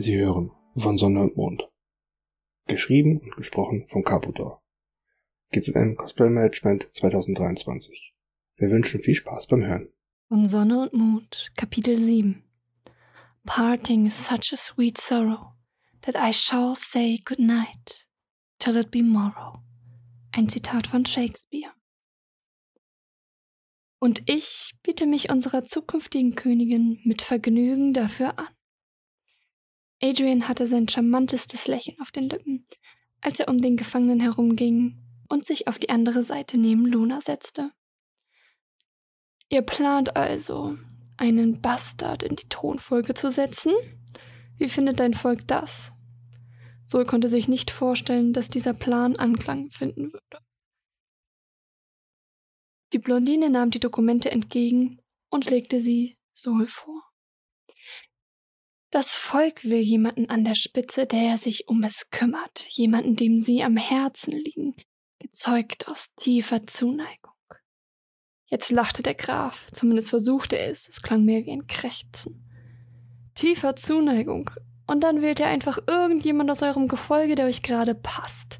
Sie hören von Sonne und Mond. Geschrieben und gesprochen von Caputor. GZM Cosplay Management 2023. Wir wünschen viel Spaß beim Hören. Von Sonne und Mond, Kapitel 7. Parting is such a sweet sorrow that I shall say good night till it be morrow. Ein Zitat von Shakespeare. Und ich biete mich unserer zukünftigen Königin mit Vergnügen dafür an. Adrian hatte sein charmantestes Lächeln auf den Lippen, als er um den Gefangenen herumging und sich auf die andere Seite neben Luna setzte. Ihr plant also, einen Bastard in die Thronfolge zu setzen? Wie findet dein Volk das? Sol konnte sich nicht vorstellen, dass dieser Plan Anklang finden würde. Die Blondine nahm die Dokumente entgegen und legte sie Sol vor. Das Volk will jemanden an der Spitze, der sich um es kümmert, jemanden, dem sie am Herzen liegen, gezeugt aus tiefer Zuneigung. Jetzt lachte der Graf, zumindest versuchte er es, es klang mehr wie ein Krächzen. Tiefer Zuneigung, und dann wählt ihr einfach irgendjemand aus eurem Gefolge, der euch gerade passt.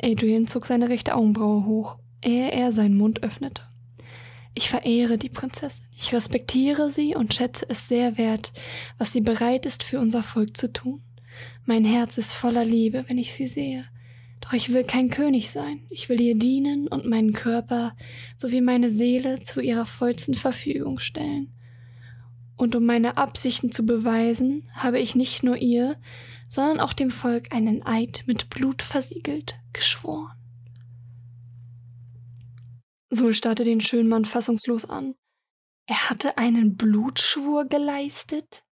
Adrian zog seine rechte Augenbraue hoch, ehe er seinen Mund öffnete. Ich verehre die Prinzessin. Ich respektiere sie und schätze es sehr wert, was sie bereit ist für unser Volk zu tun. Mein Herz ist voller Liebe, wenn ich sie sehe. Doch ich will kein König sein. Ich will ihr dienen und meinen Körper sowie meine Seele zu ihrer vollsten Verfügung stellen. Und um meine Absichten zu beweisen, habe ich nicht nur ihr, sondern auch dem Volk einen Eid mit Blut versiegelt, geschworen. Sul starrte den schönen Mann fassungslos an. Er hatte einen Blutschwur geleistet?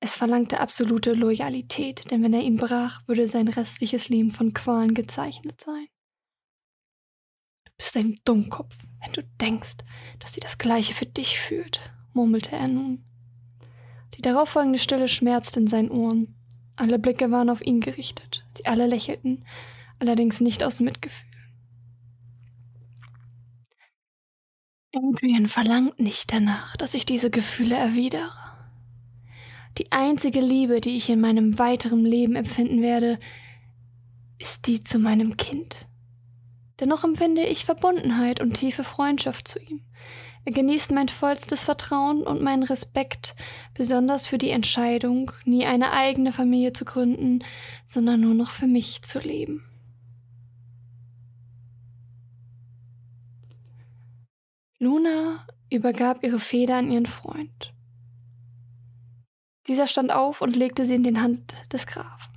Es verlangte absolute Loyalität, denn wenn er ihn brach, würde sein restliches Leben von Qualen gezeichnet sein. Du bist ein Dummkopf, wenn du denkst, dass sie das Gleiche für dich fühlt, murmelte er nun. Die darauffolgende Stille schmerzte in seinen Ohren. Alle Blicke waren auf ihn gerichtet. Sie alle lächelten, allerdings nicht aus Mitgefühl. Adrian verlangt nicht danach, dass ich diese Gefühle erwidere. Die einzige Liebe, die ich in meinem weiteren Leben empfinden werde, ist die zu meinem Kind. Dennoch empfinde ich Verbundenheit und tiefe Freundschaft zu ihm. Er genießt mein vollstes Vertrauen und meinen Respekt, besonders für die Entscheidung, nie eine eigene Familie zu gründen, sondern nur noch für mich zu leben. Luna übergab ihre Feder an ihren Freund. Dieser stand auf und legte sie in den Hand des Grafen.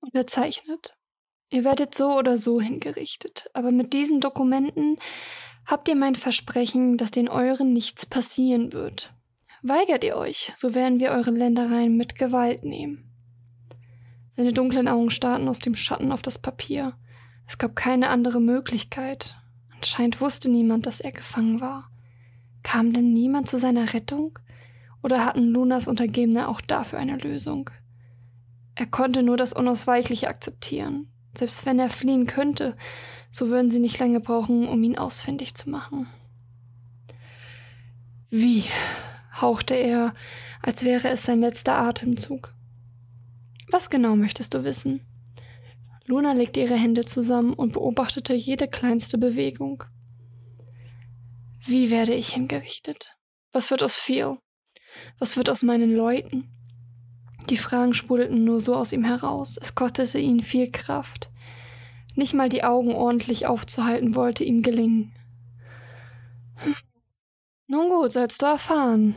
Unterzeichnet. Ihr werdet so oder so hingerichtet, aber mit diesen Dokumenten habt ihr mein Versprechen, dass den euren nichts passieren wird. Weigert ihr euch, so werden wir eure Ländereien mit Gewalt nehmen. Seine dunklen Augen starrten aus dem Schatten auf das Papier. Es gab keine andere Möglichkeit, Anscheinend wusste niemand, dass er gefangen war. Kam denn niemand zu seiner Rettung? Oder hatten Lunas Untergebene auch dafür eine Lösung? Er konnte nur das Unausweichliche akzeptieren. Selbst wenn er fliehen könnte, so würden sie nicht lange brauchen, um ihn ausfindig zu machen. Wie? hauchte er, als wäre es sein letzter Atemzug. Was genau möchtest du wissen? Luna legte ihre Hände zusammen und beobachtete jede kleinste Bewegung. Wie werde ich hingerichtet? Was wird aus Phil? Was wird aus meinen Leuten? Die Fragen sprudelten nur so aus ihm heraus. Es kostete ihn viel Kraft. Nicht mal die Augen ordentlich aufzuhalten wollte ihm gelingen. Nun gut, sollst du erfahren.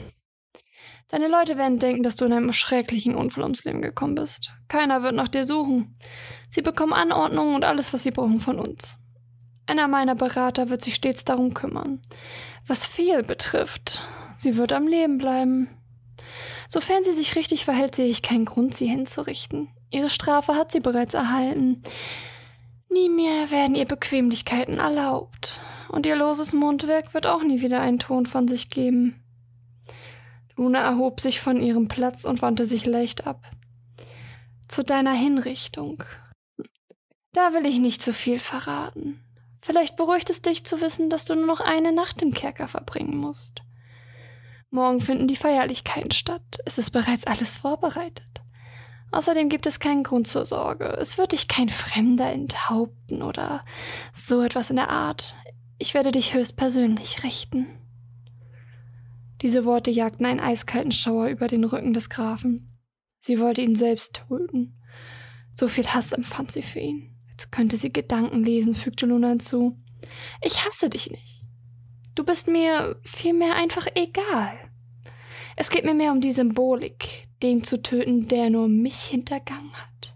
Deine Leute werden denken, dass du in einem schrecklichen Unfall ums Leben gekommen bist. Keiner wird nach dir suchen. Sie bekommen Anordnungen und alles, was sie brauchen von uns. Einer meiner Berater wird sich stets darum kümmern. Was viel betrifft, sie wird am Leben bleiben. Sofern sie sich richtig verhält, sehe ich keinen Grund, sie hinzurichten. Ihre Strafe hat sie bereits erhalten. Nie mehr werden ihr Bequemlichkeiten erlaubt. Und ihr loses Mundwerk wird auch nie wieder einen Ton von sich geben. Luna erhob sich von ihrem Platz und wandte sich leicht ab. Zu deiner Hinrichtung. Da will ich nicht zu viel verraten. Vielleicht beruhigt es dich zu wissen, dass du nur noch eine Nacht im Kerker verbringen musst. Morgen finden die Feierlichkeiten statt. Es ist bereits alles vorbereitet. Außerdem gibt es keinen Grund zur Sorge. Es wird dich kein Fremder enthaupten oder so etwas in der Art. Ich werde dich höchstpersönlich richten. Diese Worte jagten einen eiskalten Schauer über den Rücken des Grafen. Sie wollte ihn selbst töten. So viel Hass empfand sie für ihn. Jetzt könnte sie Gedanken lesen, fügte Luna hinzu. Ich hasse dich nicht. Du bist mir vielmehr einfach egal. Es geht mir mehr um die Symbolik, den zu töten, der nur mich hintergangen hat.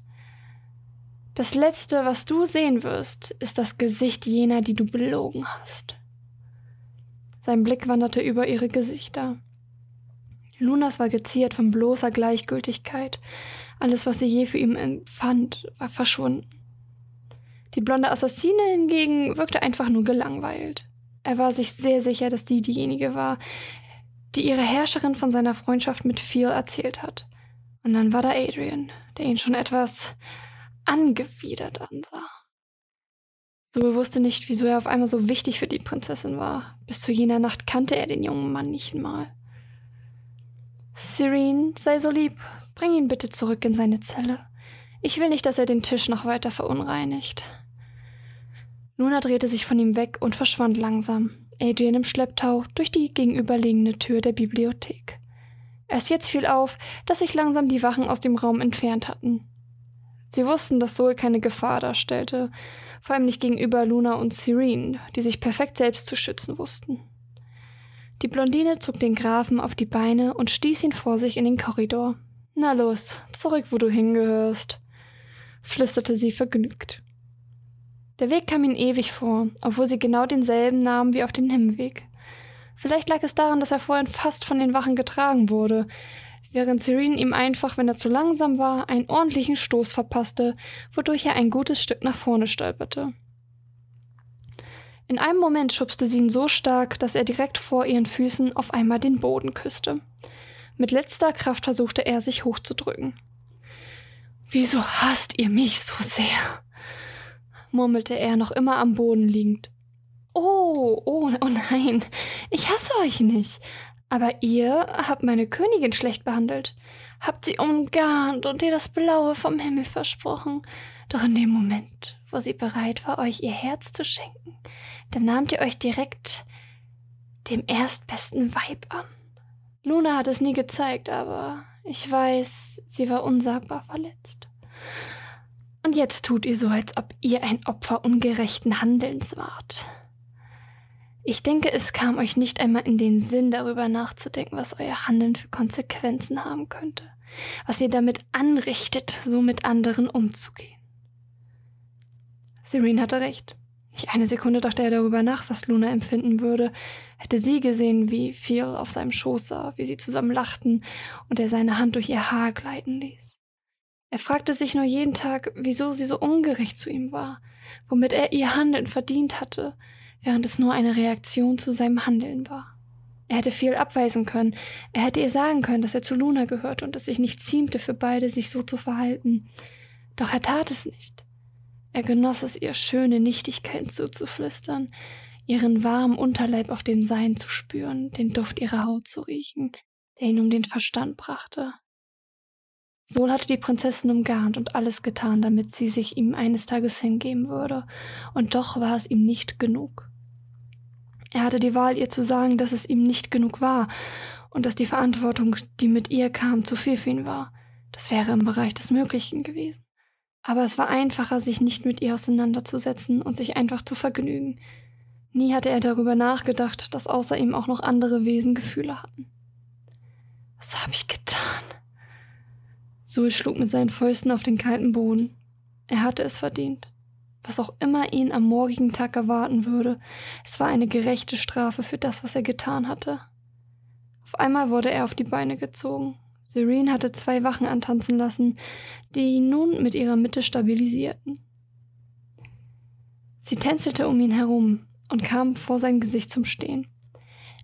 Das Letzte, was du sehen wirst, ist das Gesicht jener, die du belogen hast. Sein Blick wanderte über ihre Gesichter. Lunas war geziert von bloßer Gleichgültigkeit. Alles, was sie je für ihn empfand, war verschwunden. Die blonde Assassine hingegen wirkte einfach nur gelangweilt. Er war sich sehr sicher, dass die diejenige war, die ihre Herrscherin von seiner Freundschaft mit Phil erzählt hat. Und dann war da Adrian, der ihn schon etwas angewidert ansah. Zoe wusste nicht, wieso er auf einmal so wichtig für die Prinzessin war. Bis zu jener Nacht kannte er den jungen Mann nicht mal. Serene, sei so lieb, bring ihn bitte zurück in seine Zelle. Ich will nicht, dass er den Tisch noch weiter verunreinigt. Luna drehte sich von ihm weg und verschwand langsam. Adrian im Schlepptau durch die gegenüberliegende Tür der Bibliothek. Erst jetzt fiel auf, dass sich langsam die Wachen aus dem Raum entfernt hatten. Sie wussten, dass Sol keine Gefahr darstellte, vor allem nicht gegenüber Luna und Serene, die sich perfekt selbst zu schützen wussten. Die Blondine zog den Grafen auf die Beine und stieß ihn vor sich in den Korridor. Na los, zurück, wo du hingehörst, flüsterte sie vergnügt. Der Weg kam ihnen ewig vor, obwohl sie genau denselben nahmen wie auf den Hinweg. Vielleicht lag es daran, dass er vorhin fast von den Wachen getragen wurde, während Serene ihm einfach, wenn er zu langsam war, einen ordentlichen Stoß verpasste, wodurch er ein gutes Stück nach vorne stolperte. In einem Moment schubste sie ihn so stark, dass er direkt vor ihren Füßen auf einmal den Boden küsste. Mit letzter Kraft versuchte er, sich hochzudrücken. Wieso hasst ihr mich so sehr? murmelte er noch immer am Boden liegend. Oh, oh, oh nein, ich hasse euch nicht. Aber ihr habt meine Königin schlecht behandelt, habt sie umgarnt und ihr das Blaue vom Himmel versprochen. Doch in dem Moment, wo sie bereit war, euch ihr Herz zu schenken, da nahmt ihr euch direkt dem erstbesten Weib an. Luna hat es nie gezeigt, aber ich weiß, sie war unsagbar verletzt. Und jetzt tut ihr so, als ob ihr ein Opfer ungerechten Handelns wart. Ich denke, es kam euch nicht einmal in den Sinn, darüber nachzudenken, was euer Handeln für Konsequenzen haben könnte, was ihr damit anrichtet, so mit anderen umzugehen. Serene hatte recht. Nicht eine Sekunde dachte er darüber nach, was Luna empfinden würde, hätte sie gesehen, wie Phil auf seinem Schoß sah, wie sie zusammen lachten und er seine Hand durch ihr Haar gleiten ließ. Er fragte sich nur jeden Tag, wieso sie so ungerecht zu ihm war, womit er ihr Handeln verdient hatte, während es nur eine Reaktion zu seinem Handeln war. Er hätte viel abweisen können, er hätte ihr sagen können, dass er zu Luna gehört und es sich nicht ziemte für beide, sich so zu verhalten. Doch er tat es nicht. Er genoss es, ihr schöne Nichtigkeiten zuzuflüstern, ihren warmen Unterleib auf dem Sein zu spüren, den Duft ihrer Haut zu riechen, der ihn um den Verstand brachte. Sol hatte die Prinzessin umgarnt und alles getan, damit sie sich ihm eines Tages hingeben würde, und doch war es ihm nicht genug. Er hatte die Wahl, ihr zu sagen, dass es ihm nicht genug war und dass die Verantwortung, die mit ihr kam, zu viel für ihn war. Das wäre im Bereich des Möglichen gewesen. Aber es war einfacher, sich nicht mit ihr auseinanderzusetzen und sich einfach zu vergnügen. Nie hatte er darüber nachgedacht, dass außer ihm auch noch andere Wesen Gefühle hatten. Was habe ich getan? Sul schlug mit seinen Fäusten auf den kalten Boden. Er hatte es verdient. Was auch immer ihn am morgigen Tag erwarten würde, es war eine gerechte Strafe für das, was er getan hatte. Auf einmal wurde er auf die Beine gezogen. Serene hatte zwei Wachen antanzen lassen, die ihn nun mit ihrer Mitte stabilisierten. Sie tänzelte um ihn herum und kam vor sein Gesicht zum Stehen.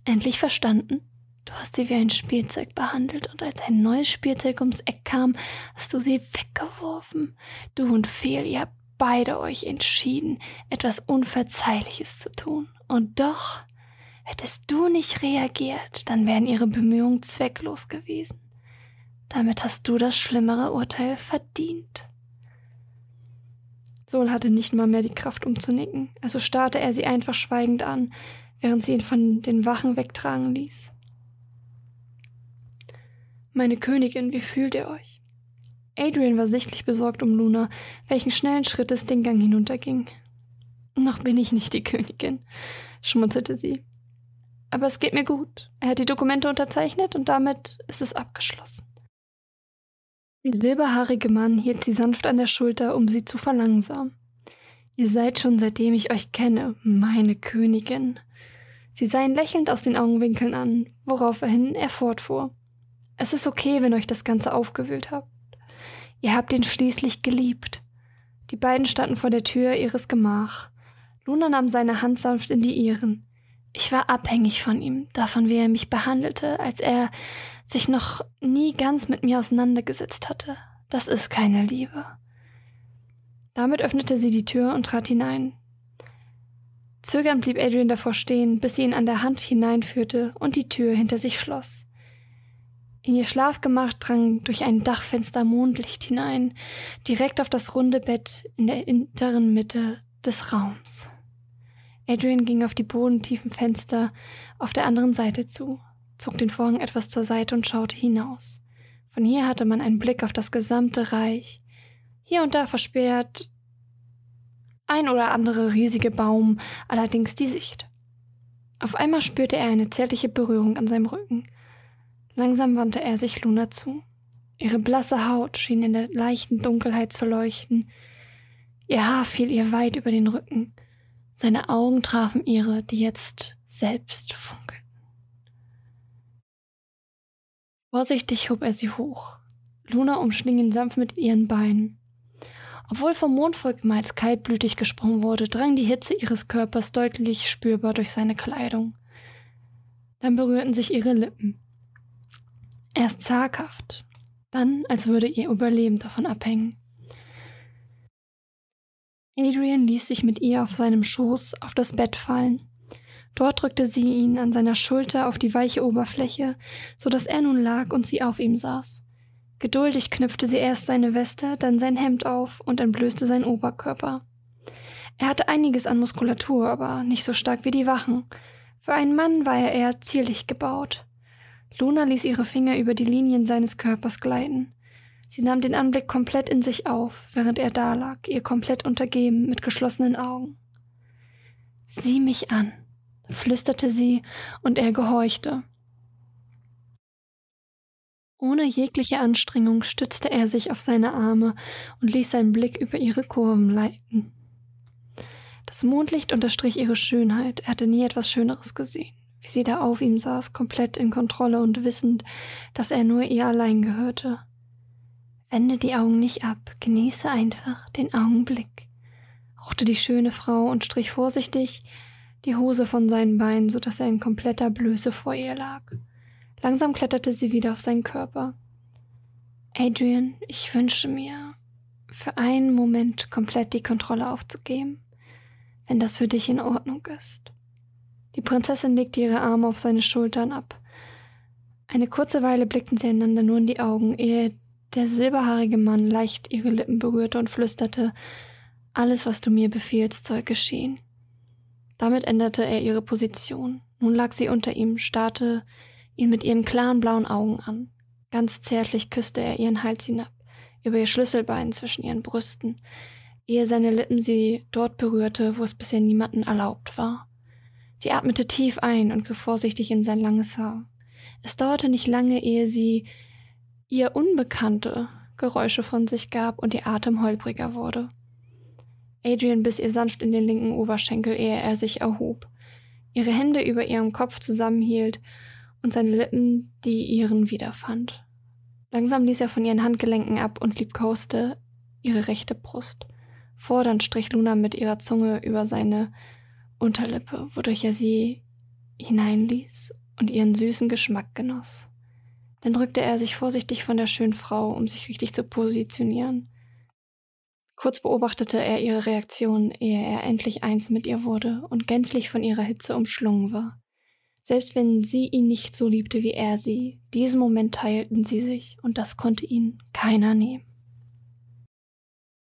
Endlich verstanden? Du hast sie wie ein Spielzeug behandelt und als ein neues Spielzeug ums Eck kam, hast du sie weggeworfen. Du und Phil, ihr habt beide euch entschieden, etwas Unverzeihliches zu tun. Und doch Hättest du nicht reagiert, dann wären ihre Bemühungen zwecklos gewesen. Damit hast du das schlimmere Urteil verdient. Sol hatte nicht mal mehr die Kraft, um zu nicken, also starrte er sie einfach schweigend an, während sie ihn von den Wachen wegtragen ließ. Meine Königin, wie fühlt ihr euch? Adrian war sichtlich besorgt um Luna, welchen schnellen Schrittes den Gang hinunterging. Noch bin ich nicht die Königin, schmunzelte sie. Aber es geht mir gut. Er hat die Dokumente unterzeichnet und damit ist es abgeschlossen. Der silberhaarige Mann hielt sie sanft an der Schulter, um sie zu verlangsamen. Ihr seid schon seitdem ich euch kenne, meine Königin. Sie sah ihn lächelnd aus den Augenwinkeln an, woraufhin er fortfuhr. Es ist okay, wenn euch das Ganze aufgewühlt habt. Ihr habt ihn schließlich geliebt. Die beiden standen vor der Tür ihres Gemach. Luna nahm seine Hand sanft in die ihren. Ich war abhängig von ihm, davon, wie er mich behandelte, als er sich noch nie ganz mit mir auseinandergesetzt hatte. Das ist keine Liebe. Damit öffnete sie die Tür und trat hinein. Zögernd blieb Adrian davor stehen, bis sie ihn an der Hand hineinführte und die Tür hinter sich schloss. In ihr Schlafgemach drang durch ein Dachfenster Mondlicht hinein, direkt auf das runde Bett in der hinteren Mitte des Raums. Adrian ging auf die bodentiefen Fenster auf der anderen Seite zu, zog den Vorhang etwas zur Seite und schaute hinaus. Von hier hatte man einen Blick auf das gesamte Reich. Hier und da versperrt ein oder andere riesige Baum allerdings die Sicht. Auf einmal spürte er eine zärtliche Berührung an seinem Rücken. Langsam wandte er sich Luna zu. Ihre blasse Haut schien in der leichten Dunkelheit zu leuchten. Ihr Haar fiel ihr weit über den Rücken. Seine Augen trafen ihre, die jetzt selbst funkelten. Vorsichtig hob er sie hoch. Luna umschling ihn sanft mit ihren Beinen. Obwohl vom Mondvolk als kaltblütig gesprochen wurde, drang die Hitze ihres Körpers deutlich spürbar durch seine Kleidung. Dann berührten sich ihre Lippen. Erst zaghaft, dann als würde ihr Überleben davon abhängen. Adrian ließ sich mit ihr auf seinem Schoß auf das Bett fallen. Dort drückte sie ihn an seiner Schulter auf die weiche Oberfläche, so dass er nun lag und sie auf ihm saß. Geduldig knüpfte sie erst seine Weste, dann sein Hemd auf und entblößte seinen Oberkörper. Er hatte einiges an Muskulatur, aber nicht so stark wie die Wachen. Für einen Mann war er eher zierlich gebaut. Luna ließ ihre Finger über die Linien seines Körpers gleiten. Sie nahm den Anblick komplett in sich auf, während er dalag, ihr komplett untergeben, mit geschlossenen Augen. Sieh mich an, flüsterte sie, und er gehorchte. Ohne jegliche Anstrengung stützte er sich auf seine Arme und ließ seinen Blick über ihre Kurven leiten. Das Mondlicht unterstrich ihre Schönheit, er hatte nie etwas Schöneres gesehen, wie sie da auf ihm saß, komplett in Kontrolle und wissend, dass er nur ihr allein gehörte. Wende die Augen nicht ab, genieße einfach den Augenblick, hauchte die schöne Frau und strich vorsichtig die Hose von seinen Beinen, so dass er in kompletter Blöße vor ihr lag. Langsam kletterte sie wieder auf seinen Körper. Adrian, ich wünsche mir, für einen Moment komplett die Kontrolle aufzugeben, wenn das für dich in Ordnung ist. Die Prinzessin legte ihre Arme auf seine Schultern ab. Eine kurze Weile blickten sie einander nur in die Augen, ehe der silberhaarige Mann leicht ihre Lippen berührte und flüsterte Alles, was du mir befiehlst, soll geschehen. Damit änderte er ihre Position. Nun lag sie unter ihm, starrte ihn mit ihren klaren blauen Augen an. Ganz zärtlich küsste er ihren Hals hinab, über ihr Schlüsselbein zwischen ihren Brüsten, ehe seine Lippen sie dort berührte, wo es bisher niemanden erlaubt war. Sie atmete tief ein und griff vorsichtig in sein langes Haar. Es dauerte nicht lange, ehe sie ihr Unbekannte Geräusche von sich gab und ihr Atem holpriger wurde. Adrian biss ihr sanft in den linken Oberschenkel, ehe er sich erhob, ihre Hände über ihrem Kopf zusammenhielt und seine Lippen die ihren wiederfand. Langsam ließ er von ihren Handgelenken ab und liebkoste ihre rechte Brust. Fordernd strich Luna mit ihrer Zunge über seine Unterlippe, wodurch er sie hineinließ und ihren süßen Geschmack genoss. Dann drückte er sich vorsichtig von der schönen Frau, um sich richtig zu positionieren. Kurz beobachtete er ihre Reaktion, ehe er endlich eins mit ihr wurde und gänzlich von ihrer Hitze umschlungen war. Selbst wenn sie ihn nicht so liebte wie er sie, diesen Moment teilten sie sich und das konnte ihnen keiner nehmen.